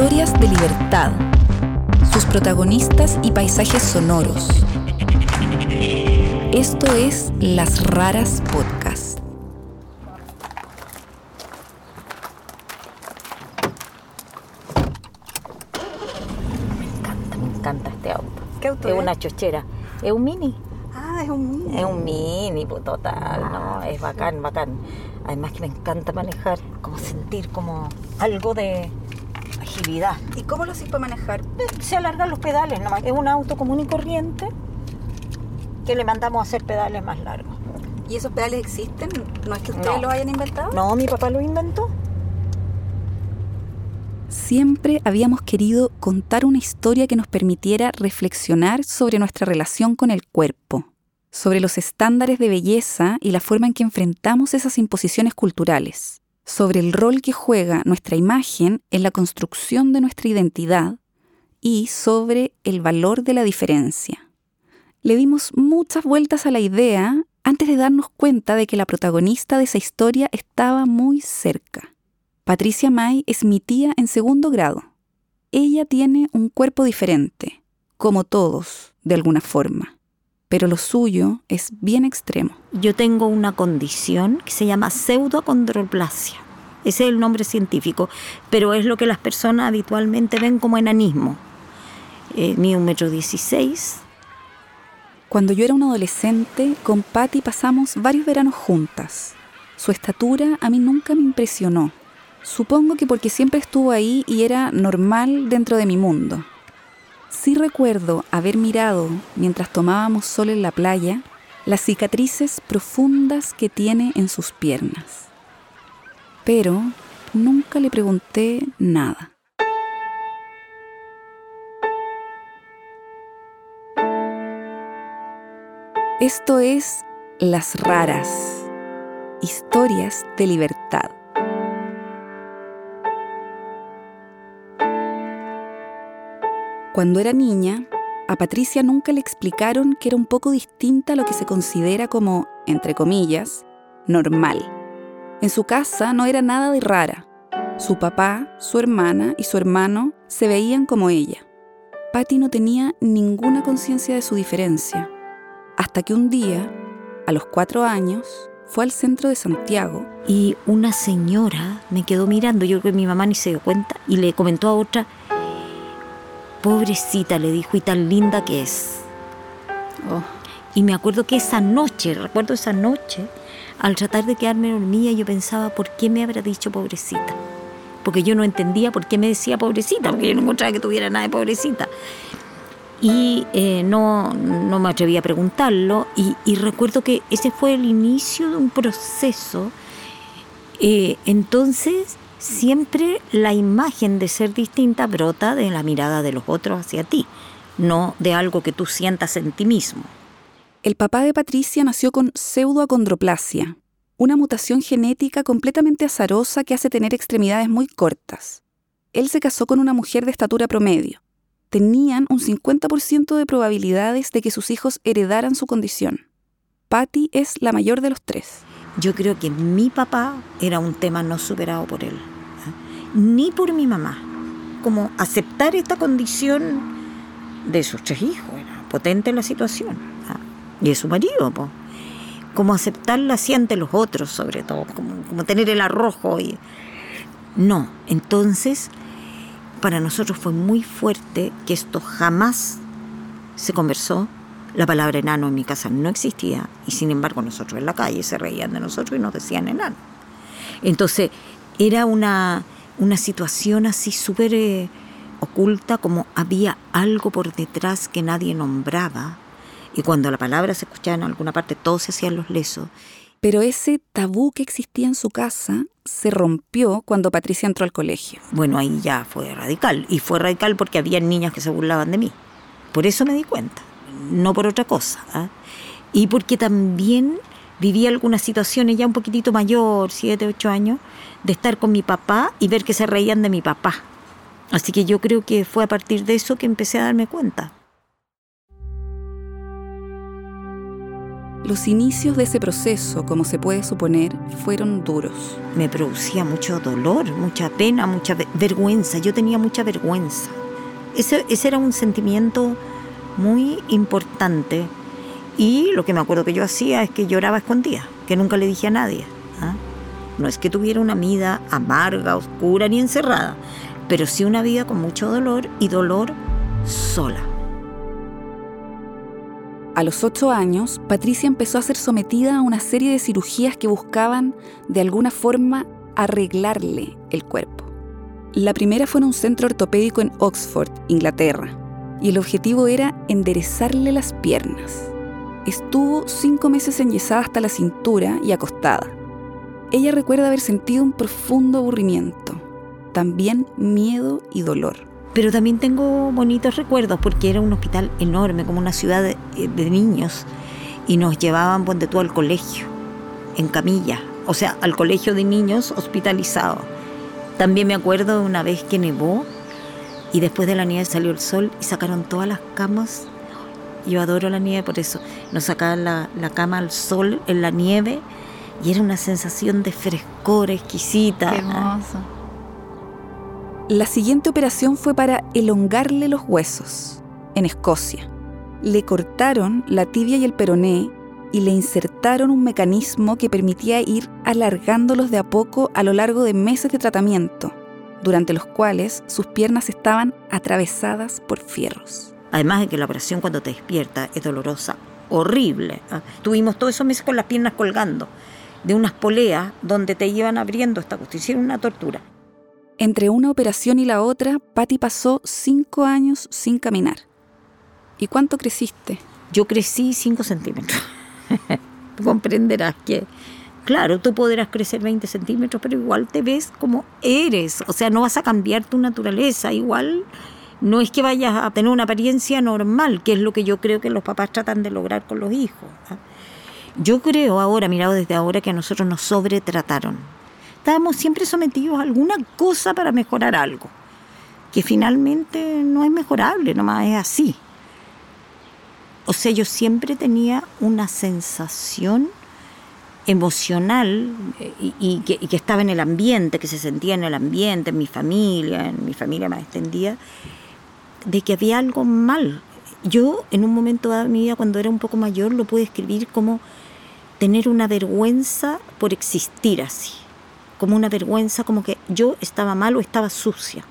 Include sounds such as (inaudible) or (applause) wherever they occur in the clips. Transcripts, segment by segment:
Historias de libertad. Sus protagonistas y paisajes sonoros. Esto es Las Raras Podcast. Me encanta, me encanta este auto. ¿Qué auto es? es? una chochera. Es un mini. Ah, es un mini. Es un mini, pues, total, ¿no? Es bacán, bacán. Además que me encanta manejar, como sentir como algo de agilidad. ¿Y cómo lo haces para manejar? Se alargan los pedales nomás. Es un auto común y corriente que le mandamos a hacer pedales más largos. ¿Y esos pedales existen? ¿No es que ustedes No. los hayan inventado? No, mi papá lo inventó. Siempre habíamos querido contar una historia que nos permitiera reflexionar sobre nuestra relación con el cuerpo, sobre los estándares de belleza y la forma en que enfrentamos esas imposiciones culturales, sobre el rol que juega nuestra imagen en la construcción de nuestra identidad y sobre el valor de la diferencia. Le dimos muchas vueltas a la idea antes de darnos cuenta de que la protagonista de esa historia estaba muy cerca. Patricia May es mi tía en segundo grado. Ella tiene un cuerpo diferente, como todos, de alguna forma, pero lo suyo es bien extremo. Yo tengo una condición que se llama pseudoacondroplasia. Ese es el nombre científico, pero es lo que las personas habitualmente ven como enanismo. Eh, mido un metro dieciséis. Cuando yo era una adolescente, con Patty pasamos varios veranos juntas. Su estatura a mí nunca me impresionó. Supongo que porque siempre estuvo ahí y era normal dentro de mi mundo. Sí recuerdo haber mirado, mientras tomábamos sol en la playa, las cicatrices profundas que tiene en sus piernas. Pero nunca le pregunté nada. Esto es Las Raras, historias de libertad. Cuando era niña, a Patricia nunca le explicaron que era un poco distinta a lo que se considera como, entre comillas, normal. En su casa no era nada de rara. Su papá, su hermana y su hermano se veían como ella. Patty no tenía ninguna conciencia de su diferencia, hasta que un día, a los cuatro años, fue al centro de Santiago Y una señora me quedó mirando, yo creo que mi mamá ni se dio cuenta, y le comentó a otra, pobrecita, le dijo, y tan linda que es. Oh, Y me acuerdo que esa noche, recuerdo esa noche, al tratar de quedarme dormida, yo pensaba, ¿por qué me habrá dicho pobrecita? Porque yo no entendía por qué me decía pobrecita, porque yo no encontraba que tuviera nada de pobrecita. Y eh, no, no me atreví a preguntarlo, y, y recuerdo que ese fue el inicio de un proceso. Eh, entonces, siempre la imagen de ser distinta brota de la mirada de los otros hacia ti, no de algo que tú sientas en ti mismo. El papá de Patricia nació con pseudoacondroplasia, una mutación genética completamente azarosa que hace tener extremidades muy cortas. Él se casó con una mujer de estatura promedio. Tenían un 50% de probabilidades de que sus hijos heredaran su condición. Patty es la mayor de los tres. Yo creo que mi papá era un tema no superado por él. Ni por mi mamá. Como aceptar esta condición de sus tres hijos, era potente la situación. ¿ah? Y de su marido, po. como aceptarla así ante los otros, sobre todo, como, como tener el arrojo. Y... No, entonces para nosotros fue muy fuerte que esto jamás se conversó. La palabra enano en mi casa no existía y sin embargo nosotros en la calle se reían de nosotros y nos decían enano. Entonces era una, una situación así súper eh, oculta, como había algo por detrás que nadie nombraba y cuando la palabra se escuchaba en alguna parte todos se hacían los lesos. Pero ese tabú que existía en su casa se rompió cuando Patricia entró al colegio. Bueno, ahí ya fue radical y fue radical porque había niñas que se burlaban de mí. Por eso me di cuenta, no por otra cosa. ¿ah? Y porque también viví algunas situaciones ya un poquitito mayor, siete, ocho años, de estar con mi papá y ver que se reían de mi papá. Así que yo creo que fue a partir de eso que empecé a darme cuenta. Los inicios de ese proceso, como se puede suponer, fueron duros. Me producía mucho dolor, mucha pena, mucha ve- vergüenza. Yo tenía mucha vergüenza. Ese, ese era un sentimiento muy importante. Y lo que me acuerdo que yo hacía es que lloraba escondida, que nunca le dije a nadie. ¿ah? No es que tuviera una vida amarga, oscura ni encerrada, pero sí una vida con mucho dolor y dolor sola. A los ocho años, Patricia empezó a ser sometida a una serie de cirugías que buscaban, de alguna forma, arreglarle el cuerpo. La primera fue en un centro ortopédico en Oxford, Inglaterra, y el objetivo era enderezarle las piernas. Estuvo cinco meses enyesada hasta la cintura y acostada. Ella recuerda haber sentido un profundo aburrimiento, también miedo y dolor. Pero también tengo bonitos recuerdos porque era un hospital enorme, como una ciudad de, de niños, y nos llevaban ponte tú al colegio, en camilla, o sea, al colegio de niños hospitalizados. También me acuerdo de una vez que nevó y después de la nieve salió el sol y sacaron todas las camas. Yo adoro la nieve por eso. Nos sacaban la, la cama al sol en la nieve y era una sensación de frescor exquisita. La siguiente operación fue para elongarle los huesos, en Escocia. Le cortaron la tibia y el peroné y le insertaron un mecanismo que permitía ir alargándolos de a poco a lo largo de meses de tratamiento, durante los cuales sus piernas estaban atravesadas por fierros. Además de que la operación cuando te despierta es dolorosa, horrible. ¿ah? Tuvimos todos esos meses con las piernas colgando de unas poleas donde te iban abriendo esta cuestión. Hicieron una tortura. Entre una operación y la otra, Patty pasó cinco años sin caminar. ¿Y cuánto creciste? Yo crecí 5 centímetros. (laughs) Comprenderás que, claro, tú podrás crecer 20 centímetros, pero igual te ves como eres. O sea, no vas a cambiar tu naturaleza. Igual no es que vayas a tener una apariencia normal, que es lo que yo creo que los papás tratan de lograr con los hijos. ¿ah? Yo creo ahora, mirado desde ahora, que a nosotros nos sobretrataron. Estábamos siempre sometidos a alguna cosa para mejorar algo, que finalmente no es mejorable, nomás es así. O sea, yo siempre tenía una sensación emocional eh, y, que, y que estaba en el ambiente, que se sentía en el ambiente, en mi familia, en mi familia más extendida, de que había algo mal. Yo en un momento de mi vida, cuando era un poco mayor, lo pude escribir como tener una vergüenza por existir así, como una vergüenza, como que yo estaba mal o estaba sucia,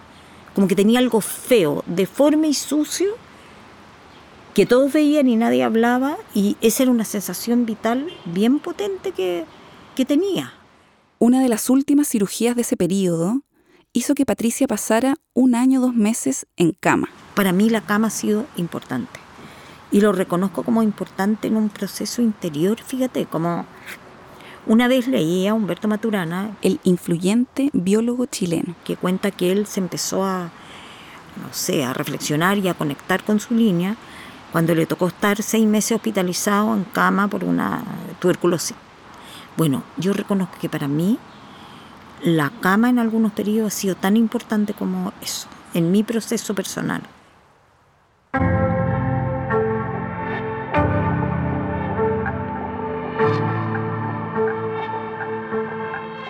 como que tenía algo feo, deforme y sucio que todos veían y nadie hablaba y esa era una sensación vital bien potente que, que tenía. Una de las últimas cirugías de ese periodo hizo que Patricia pasara un año dos meses en cama. Para mí la cama ha sido importante y lo reconozco como importante en un proceso interior, fíjate, como una vez leí a Humberto Maturana, el influyente biólogo chileno, que cuenta que él se empezó a, no sé, a reflexionar y a conectar con su línea cuando le tocó estar seis meses hospitalizado en cama por una tuberculosis. Bueno, yo reconozco que para mí la cama en algunos periodos ha sido tan importante como eso, en mi proceso personal.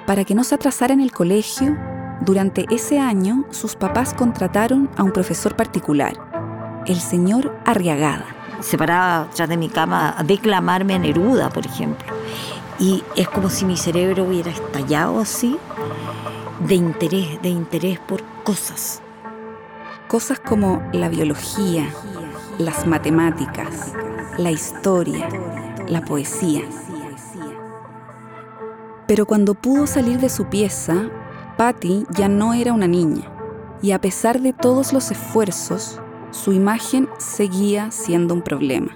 Para que no se atrasara en el colegio, durante ese año sus papás contrataron a un profesor particular, el señor Arriagada. Se paraba atrás de mi cama a declamarme a Neruda, por ejemplo. Y es como si mi cerebro hubiera estallado así de interés, de interés por cosas. Cosas como la biología, las matemáticas, la historia, la poesía. Pero cuando pudo salir de su pieza, Patty ya no era una niña, y a pesar de todos los esfuerzos, su imagen seguía siendo un problema.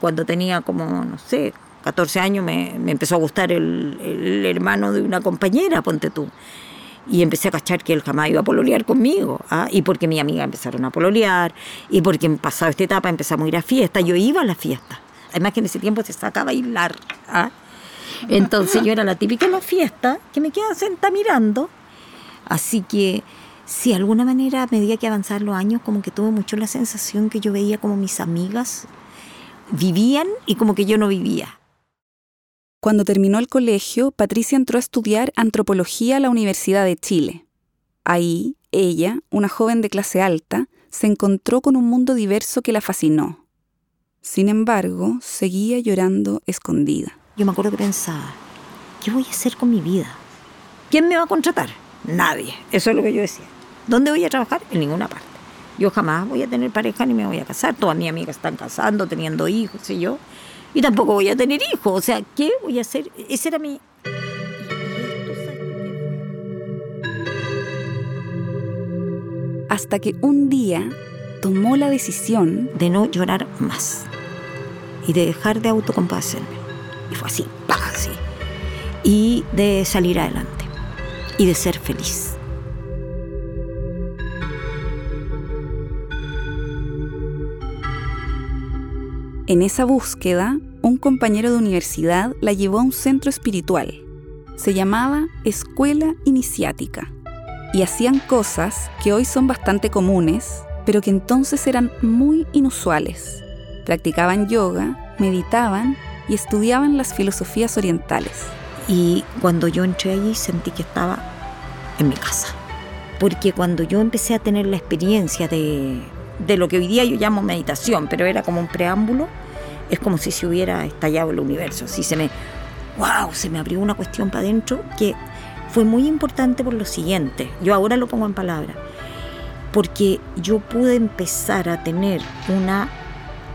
Cuando tenía como, no sé, 14 años me, empezó a gustar el, hermano de una compañera, ponte tú. Y empecé a cachar que él jamás iba a pololear conmigo. ¿ah? Y porque mis amigas empezaron a pololear, y porque en pasado esta etapa empezamos a ir a fiestas, yo iba a las fiestas. Además que en ese tiempo se sacaba a bailar. ¿ah? Entonces yo era la típica en la fiesta que me quedaba sentada mirando. Así que Sí, de alguna manera, a medida que avanzaban los años, como que tuve mucho la sensación que yo veía como mis amigas vivían y como que yo no vivía. Cuando terminó el colegio, Patricia entró a estudiar antropología a la Universidad de Chile. Ahí, ella, una joven de clase alta, se encontró con un mundo diverso que la fascinó. Sin embargo, seguía llorando escondida. Yo me acuerdo que pensaba, ¿qué voy a hacer con mi vida? ¿Quién me va a contratar? Nadie. Eso es lo que yo decía. ¿Dónde voy a trabajar? En ninguna parte. Yo jamás voy a tener pareja ni me voy a casar. Todas mis amigas están casando, teniendo hijos, y yo. Y tampoco voy a tener hijos. O sea, ¿qué voy a hacer? Ese era mi... Hasta que un día tomó la decisión de no llorar más y de dejar de autocompadecerme. Y fue así, así. Y de salir adelante y de ser feliz. En esa búsqueda, un compañero de universidad la llevó a un centro espiritual. Se llamaba Escuela Iniciática y hacían cosas que hoy son bastante comunes, pero que entonces eran muy inusuales. Practicaban yoga, meditaban y estudiaban las filosofías orientales. Y cuando yo entré allí sentí que estaba en mi casa. Porque cuando yo empecé a tener la experiencia de de lo que hoy día yo llamo meditación, pero era como un preámbulo, es como si se hubiera estallado el universo, así se me, wow, se me abrió una cuestión para adentro que fue muy importante por lo siguiente, yo ahora lo pongo en palabras, porque yo pude empezar a tener una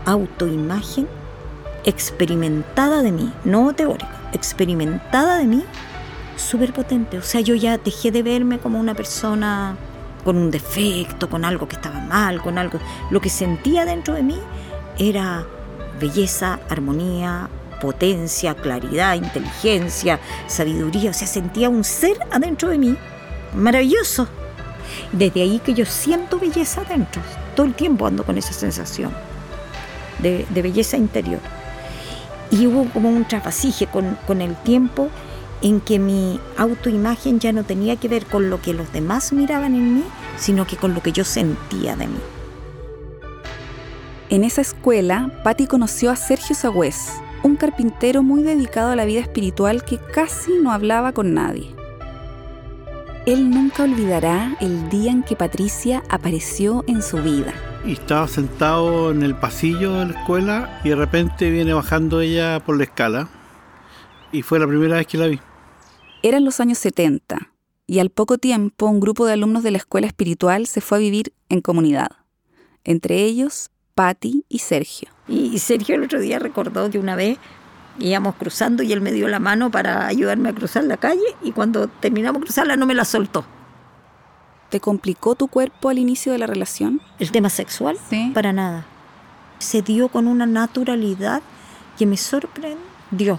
autoimagen experimentada de mí, no teórica, experimentada de mí, súper potente. O sea, yo ya dejé de verme como una persona con un defecto, con algo que estaba mal, con algo... Lo que sentía dentro de mí era belleza, armonía, potencia, claridad, inteligencia, sabiduría. O sea, sentía un ser adentro de mí maravilloso. Desde ahí que yo siento belleza adentro. Todo el tiempo ando con esa sensación de, belleza interior. Y hubo como un trasvasije con, con el tiempo en que mi autoimagen ya no tenía que ver con lo que los demás miraban en mí, sino que con lo que yo sentía de mí. En esa escuela, Patti conoció a Sergio Sagüez, un carpintero muy dedicado a la vida espiritual que casi no hablaba con nadie. Él nunca olvidará el día en que Patricia apareció en su vida. Estaba sentado en el pasillo de la escuela y de repente viene bajando ella por la escala y fue la primera vez que la vi. Eran los años 70 y al poco tiempo un grupo de alumnos de la escuela espiritual se fue a vivir en comunidad. Entre ellos, Patty y Sergio. Y Sergio el otro día recordó que una vez íbamos cruzando y él me dio la mano para ayudarme a cruzar la calle y cuando terminamos de cruzarla no me la soltó. ¿Te complicó tu cuerpo al inicio de la relación? ¿El tema sexual? Sí. Para nada. Se dio con una naturalidad que me sorprendió.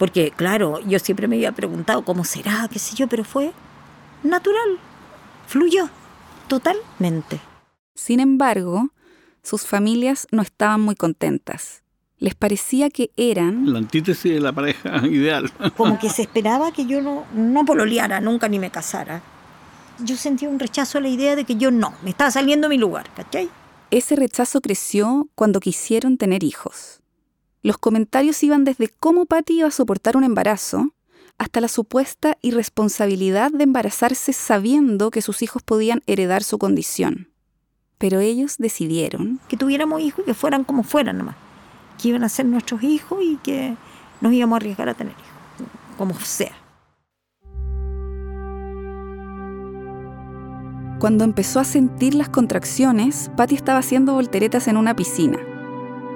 Porque, claro, yo siempre me había preguntado cómo será, qué sé yo, pero fue natural, fluyó totalmente. Sin embargo, sus familias no estaban muy contentas. Les parecía que eran... La antítesis de la pareja (laughs) ideal. Como que se esperaba que yo no, no pololeara nunca ni me casara. Yo sentía un rechazo a la idea de que yo no, me estaba saliendo mi lugar, ¿cachai? Ese rechazo creció cuando quisieron tener hijos. Los comentarios iban desde cómo Patty iba a soportar un embarazo hasta la supuesta irresponsabilidad de embarazarse sabiendo que sus hijos podían heredar su condición. Pero ellos decidieron que tuviéramos hijos y que fueran como fueran nomás, que iban a ser nuestros hijos y que nos íbamos a arriesgar a tener hijos, como sea. Cuando empezó a sentir las contracciones, Patty estaba haciendo volteretas en una piscina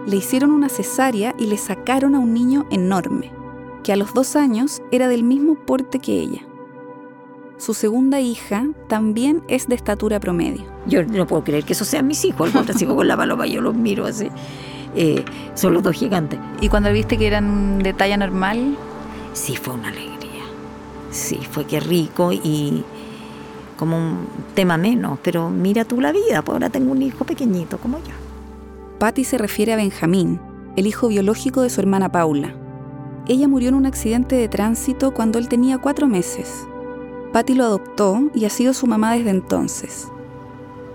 le hicieron una cesárea y le sacaron a un niño enorme, que a los dos años era del mismo porte que ella. Su segunda hija también es de estatura promedio. Yo no puedo creer que eso sean mis hijos. Los hijos con la paloma yo los miro así. Eh, son los dos gigantes. ¿Y cuando viste que eran de talla normal? Sí, fue una alegría. Sí, fue que rico y como un tema menos. Pero mira tú la vida, pues ahora tengo un hijo pequeñito como yo. Patty se refiere a Benjamín, el hijo biológico de su hermana Paula. Ella murió en un accidente de tránsito cuando él tenía cuatro meses. Patty lo adoptó y ha sido su mamá desde entonces.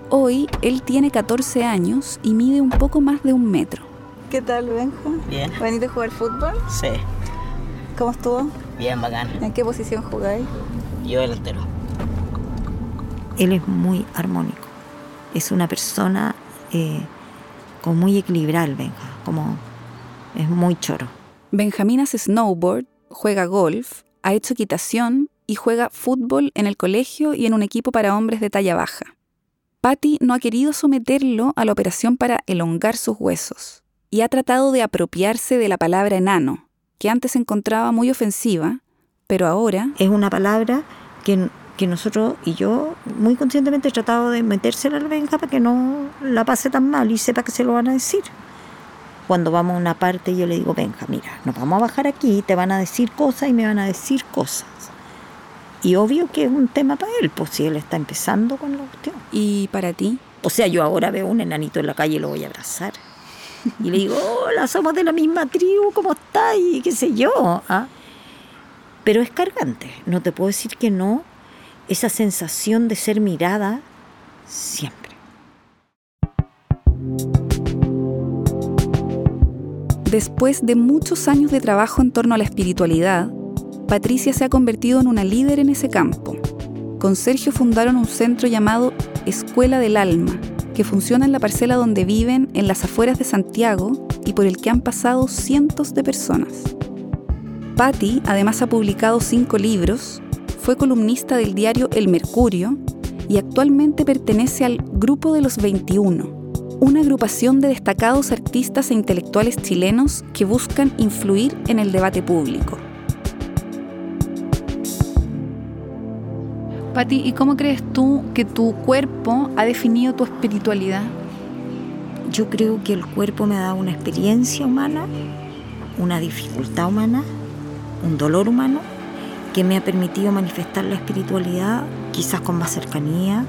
Hoy él tiene 14 años y mide un poco más de un metro. ¿Qué tal, Benja? Bien. ¿Veniste a jugar fútbol? Sí, ¿Cómo estuvo? bien bacán. ¿En qué posición jugáis? Yo delantero. Él es muy armónico. Es una persona eh, como muy el Benja, como es muy choro. Benjamín hace snowboard, juega golf, ha hecho equitación y juega fútbol en el colegio y en un equipo para hombres de talla baja. Patty no ha querido someterlo a la operación para elongar sus huesos y ha tratado de apropiarse de la palabra enano, que antes encontraba muy ofensiva, pero ahora Es una palabra que, que nosotros y yo muy conscientemente he tratado de metérsela al Benja para que no la pase tan mal y sepa que se lo van a decir. Cuando vamos a una parte yo le digo, Benja, mira, nos vamos a bajar aquí, te van a decir cosas y me van a decir cosas. Y obvio que es un tema para él, pues si él está empezando con la cuestión. y para ti, O sea, yo ahora veo un enanito en la calle y lo voy a abrazar. Y le digo, hola, somos de la misma tribu, ¿cómo estás? Y qué sé yo. ¿ah? Pero es cargante, no te puedo decir que no. Esa sensación de ser mirada siempre. Después de muchos años de trabajo en torno a la espiritualidad, Patricia se ha convertido en una líder en ese campo. Con Sergio fundaron un centro llamado Escuela del Alma, que funciona en la parcela donde viven en las afueras de Santiago y por el que han pasado cientos de personas. Patti además ha publicado cinco libros, fue columnista del diario El Mercurio y actualmente pertenece al Grupo de los 21, una agrupación de destacados artistas e intelectuales chilenos que buscan influir en el debate público. Patti, ¿y cómo crees tú que tu cuerpo ha definido tu espiritualidad? Yo creo que el cuerpo me ha dado una experiencia humana, una dificultad humana, un dolor humano que me ha permitido manifestar la espiritualidad quizás con más cercanía,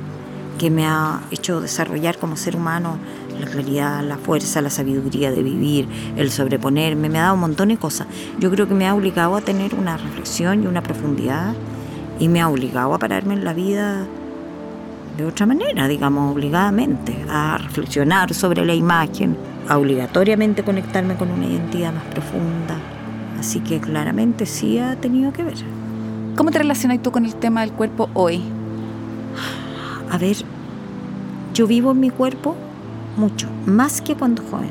que me ha hecho desarrollar como ser humano la claridad, la fuerza, la sabiduría de vivir, el sobreponerme, me ha dado un montón de cosas. Yo creo que me ha obligado a tener una reflexión y una profundidad y me ha obligado a pararme en la vida de otra manera, digamos, obligadamente, a reflexionar sobre la imagen, a obligatoriamente conectarme con una identidad más profunda. Así que claramente sí ha tenido que ver. ¿Cómo te relacionas tú con el tema del cuerpo hoy? A ver, yo vivo en mi cuerpo mucho, más que cuando joven,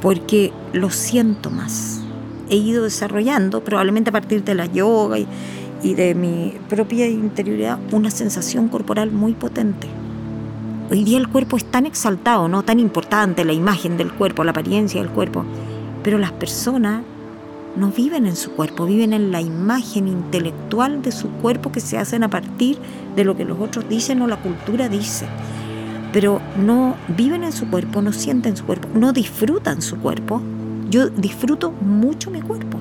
porque lo siento más. He ido desarrollando, probablemente a partir de la yoga y, y de mi propia interioridad, una sensación corporal muy potente. Hoy día el cuerpo es tan exaltado, no tan importante, la imagen del cuerpo, la apariencia del cuerpo, pero las personas no viven en su cuerpo, viven en la imagen intelectual de su cuerpo que se hacen a partir de lo que los otros dicen o la cultura dice. Pero no viven en su cuerpo, no sienten su cuerpo, no disfrutan su cuerpo. Yo disfruto mucho mi cuerpo,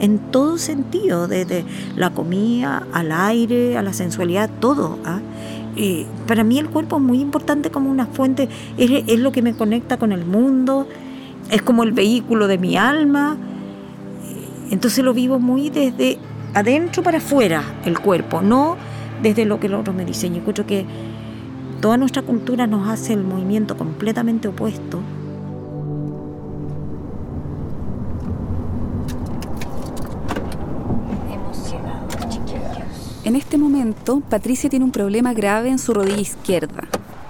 en todo sentido, desde la comida, al aire, a la sensualidad, todo. ¿ah? Eh, para mí el cuerpo es muy importante como una fuente, es lo que me conecta con el mundo, es como el vehículo de mi alma. Entonces lo vivo muy desde adentro para afuera el cuerpo, no desde lo que los otros me dicen. Yo que toda nuestra cultura nos hace el movimiento completamente opuesto. En este momento, Patricia tiene un problema grave en su rodilla izquierda,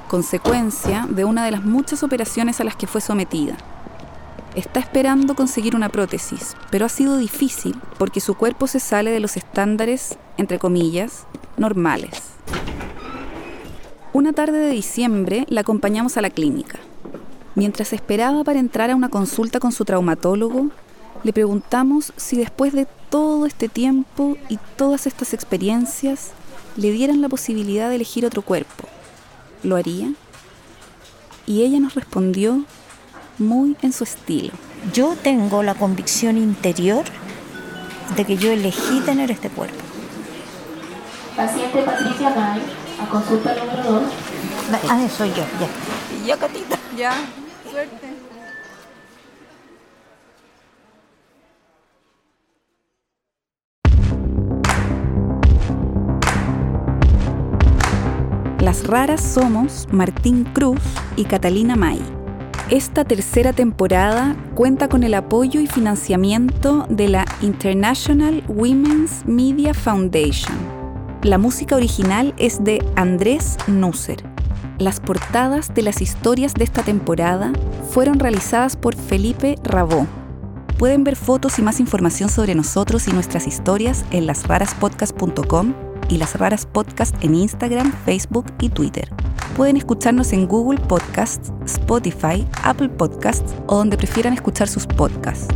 consecuencia de una de las muchas operaciones a las que fue sometida. Está esperando conseguir una prótesis, pero ha sido difícil porque su cuerpo se sale de los estándares, entre comillas, normales. Una tarde de diciembre la acompañamos a la clínica. Mientras esperaba para entrar a una consulta con su traumatólogo, le preguntamos si después de todo este tiempo y todas estas experiencias le dieran la posibilidad de elegir otro cuerpo. ¿Lo haría? Y ella nos respondió muy en su estilo. Yo tengo la convicción interior de que yo elegí tener este cuerpo. Paciente Patricia May, a consulta número 2. Ah, soy yo, ya. Y yo, Catita. Ya, suerte. Las raras somos Martín Cruz y Catalina May. Esta tercera temporada cuenta con el apoyo y financiamiento de la International Women's Media Foundation. La música original es de Andrés Nusser. Las portadas de las historias de esta temporada fueron realizadas por Felipe Rabó. Pueden ver fotos y más información sobre nosotros y nuestras historias en lasraraspodcast.com y Las Raras Podcast en Instagram, Facebook y Twitter. Pueden escucharnos en Google Podcasts, Spotify, Apple Podcasts o donde prefieran escuchar sus podcasts.